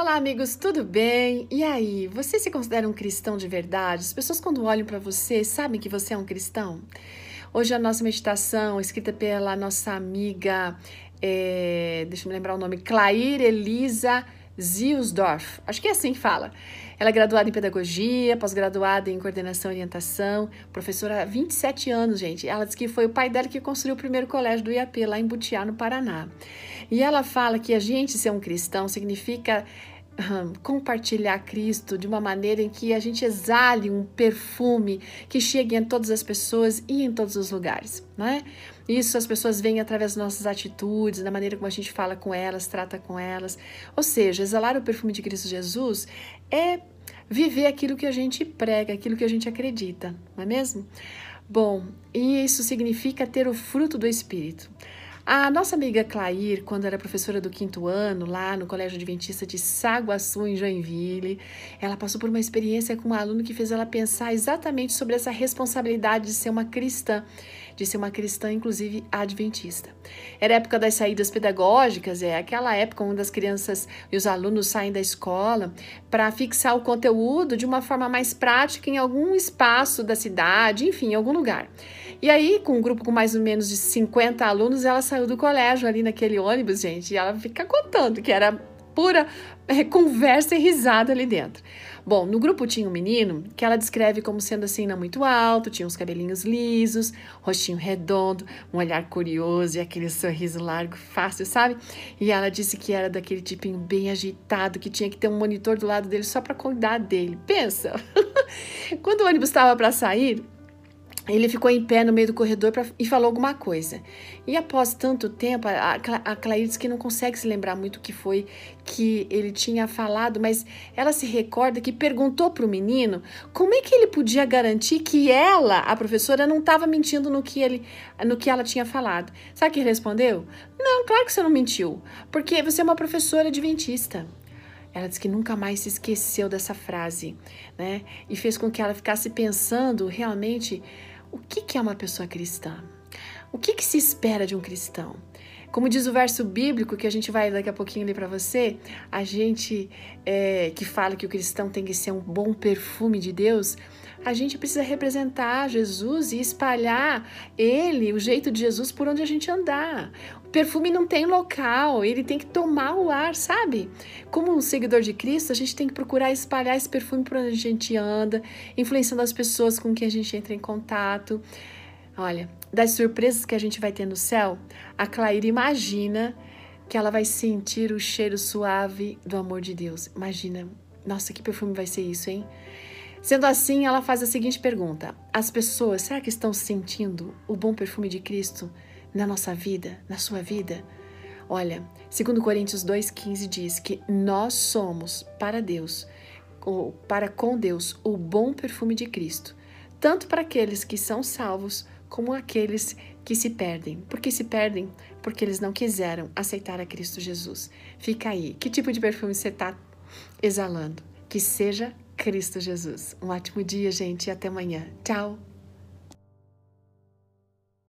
Olá, amigos, tudo bem? E aí, você se considera um cristão de verdade? As pessoas, quando olham para você, sabem que você é um cristão? Hoje, a nossa meditação, escrita pela nossa amiga, é, deixa eu me lembrar o nome, Claire Elisa Ziusdorf, acho que é assim que fala. Ela é graduada em pedagogia, pós-graduada em coordenação e orientação, professora há 27 anos, gente. Ela diz que foi o pai dela que construiu o primeiro colégio do IAP lá em Butiá, no Paraná. E ela fala que a gente ser um cristão significa compartilhar Cristo de uma maneira em que a gente exale um perfume que chegue em todas as pessoas e em todos os lugares, não é? Isso as pessoas veem através das nossas atitudes, da maneira como a gente fala com elas, trata com elas. Ou seja, exalar o perfume de Cristo Jesus é viver aquilo que a gente prega, aquilo que a gente acredita, não é mesmo? Bom, e isso significa ter o fruto do Espírito. A nossa amiga Clair, quando era professora do quinto ano, lá no Colégio Adventista de Saguaçu, em Joinville, ela passou por uma experiência com um aluno que fez ela pensar exatamente sobre essa responsabilidade de ser uma cristã, de ser uma cristã, inclusive adventista. Era época das saídas pedagógicas, é aquela época onde as crianças e os alunos saem da escola para fixar o conteúdo de uma forma mais prática em algum espaço da cidade, enfim, em algum lugar. E aí, com um grupo com mais ou menos de 50 alunos, ela saiu do colégio ali naquele ônibus, gente, e ela fica contando que era pura é, conversa e risada ali dentro. Bom, no grupo tinha um menino que ela descreve como sendo assim, não muito alto, tinha uns cabelinhos lisos, rostinho redondo, um olhar curioso e aquele sorriso largo, fácil, sabe? E ela disse que era daquele tipinho bem agitado, que tinha que ter um monitor do lado dele só para cuidar dele. Pensa! Quando o ônibus estava para sair, ele ficou em pé no meio do corredor pra, e falou alguma coisa. E após tanto tempo, a, a Claire disse que não consegue se lembrar muito o que foi que ele tinha falado, mas ela se recorda que perguntou para o menino como é que ele podia garantir que ela, a professora, não estava mentindo no que, ele, no que ela tinha falado. Sabe o que ele respondeu? Não, claro que você não mentiu, porque você é uma professora adventista. Ela disse que nunca mais se esqueceu dessa frase, né? E fez com que ela ficasse pensando realmente o que, é uma pessoa cristã? O que se espera de um cristão? Como diz o verso bíblico que a gente vai daqui a pouquinho ler para você, a gente é, que fala que o cristão tem que ser um bom perfume de Deus, a gente precisa representar Jesus e espalhar ele, o jeito de Jesus, por onde a gente andar. O perfume não tem local, ele tem que tomar o ar, sabe? Como um seguidor de Cristo, a gente tem que procurar espalhar esse perfume por onde a gente anda, influenciando as pessoas com quem a gente entra em contato. Olha, das surpresas que a gente vai ter no céu, a Claire imagina que ela vai sentir o cheiro suave do amor de Deus. Imagina, nossa, que perfume vai ser isso, hein? Sendo assim, ela faz a seguinte pergunta: As pessoas, será que estão sentindo o bom perfume de Cristo na nossa vida, na sua vida? Olha, segundo Coríntios 2:15 diz que nós somos para Deus, para com Deus, o bom perfume de Cristo, tanto para aqueles que são salvos como aqueles que se perdem. Por que se perdem? Porque eles não quiseram aceitar a Cristo Jesus. Fica aí. Que tipo de perfume você está exalando? Que seja Cristo Jesus. Um ótimo dia, gente, e até amanhã. Tchau!